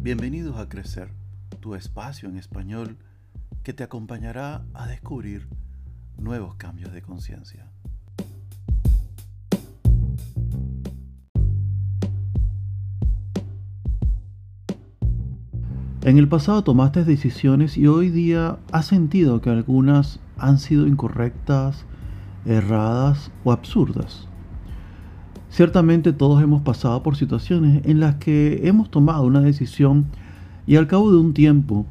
Bienvenidos a Crecer, tu espacio en español que te acompañará a descubrir nuevos cambios de conciencia. En el pasado tomaste decisiones y hoy día has sentido que algunas han sido incorrectas, erradas o absurdas. Ciertamente todos hemos pasado por situaciones en las que hemos tomado una decisión y al cabo de un tiempo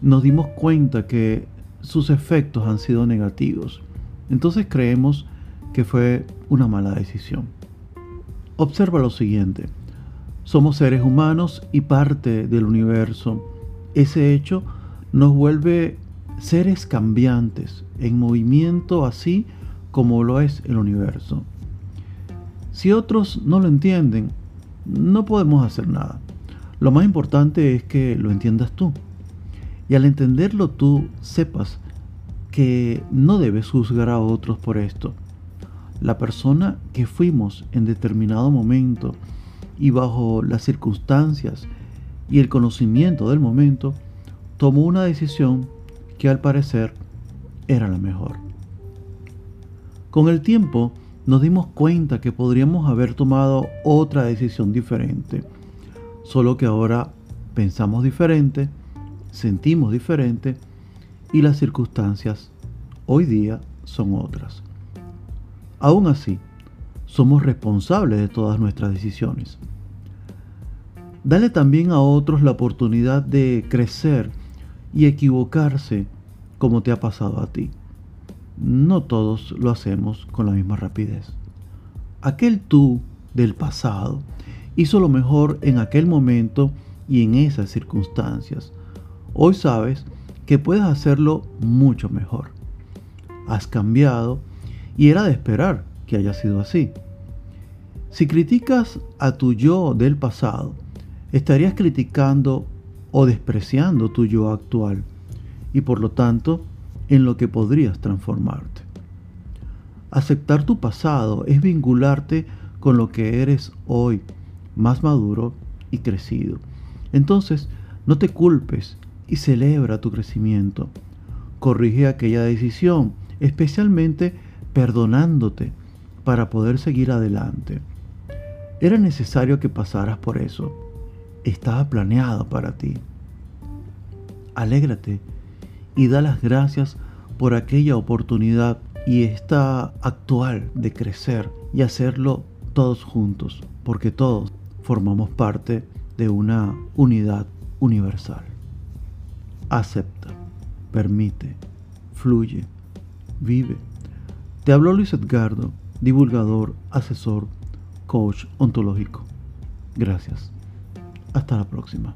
nos dimos cuenta que sus efectos han sido negativos. Entonces creemos que fue una mala decisión. Observa lo siguiente. Somos seres humanos y parte del universo. Ese hecho nos vuelve seres cambiantes, en movimiento así como lo es el universo. Si otros no lo entienden, no podemos hacer nada. Lo más importante es que lo entiendas tú. Y al entenderlo tú sepas que no debes juzgar a otros por esto. La persona que fuimos en determinado momento y bajo las circunstancias y el conocimiento del momento, tomó una decisión que al parecer era la mejor. Con el tiempo, nos dimos cuenta que podríamos haber tomado otra decisión diferente, solo que ahora pensamos diferente, sentimos diferente y las circunstancias hoy día son otras. Aún así, somos responsables de todas nuestras decisiones. Dale también a otros la oportunidad de crecer y equivocarse como te ha pasado a ti no todos lo hacemos con la misma rapidez. Aquel tú del pasado hizo lo mejor en aquel momento y en esas circunstancias. Hoy sabes que puedes hacerlo mucho mejor. Has cambiado y era de esperar que haya sido así. Si criticas a tu yo del pasado, estarías criticando o despreciando tu yo actual y por lo tanto en lo que podrías transformarte. Aceptar tu pasado es vincularte con lo que eres hoy, más maduro y crecido. Entonces, no te culpes y celebra tu crecimiento. Corrige aquella decisión, especialmente perdonándote para poder seguir adelante. Era necesario que pasaras por eso. Estaba planeado para ti. Alégrate y da las gracias por aquella oportunidad y esta actual de crecer y hacerlo todos juntos, porque todos formamos parte de una unidad universal. Acepta, permite, fluye, vive. Te habló Luis Edgardo, divulgador, asesor, coach ontológico. Gracias. Hasta la próxima.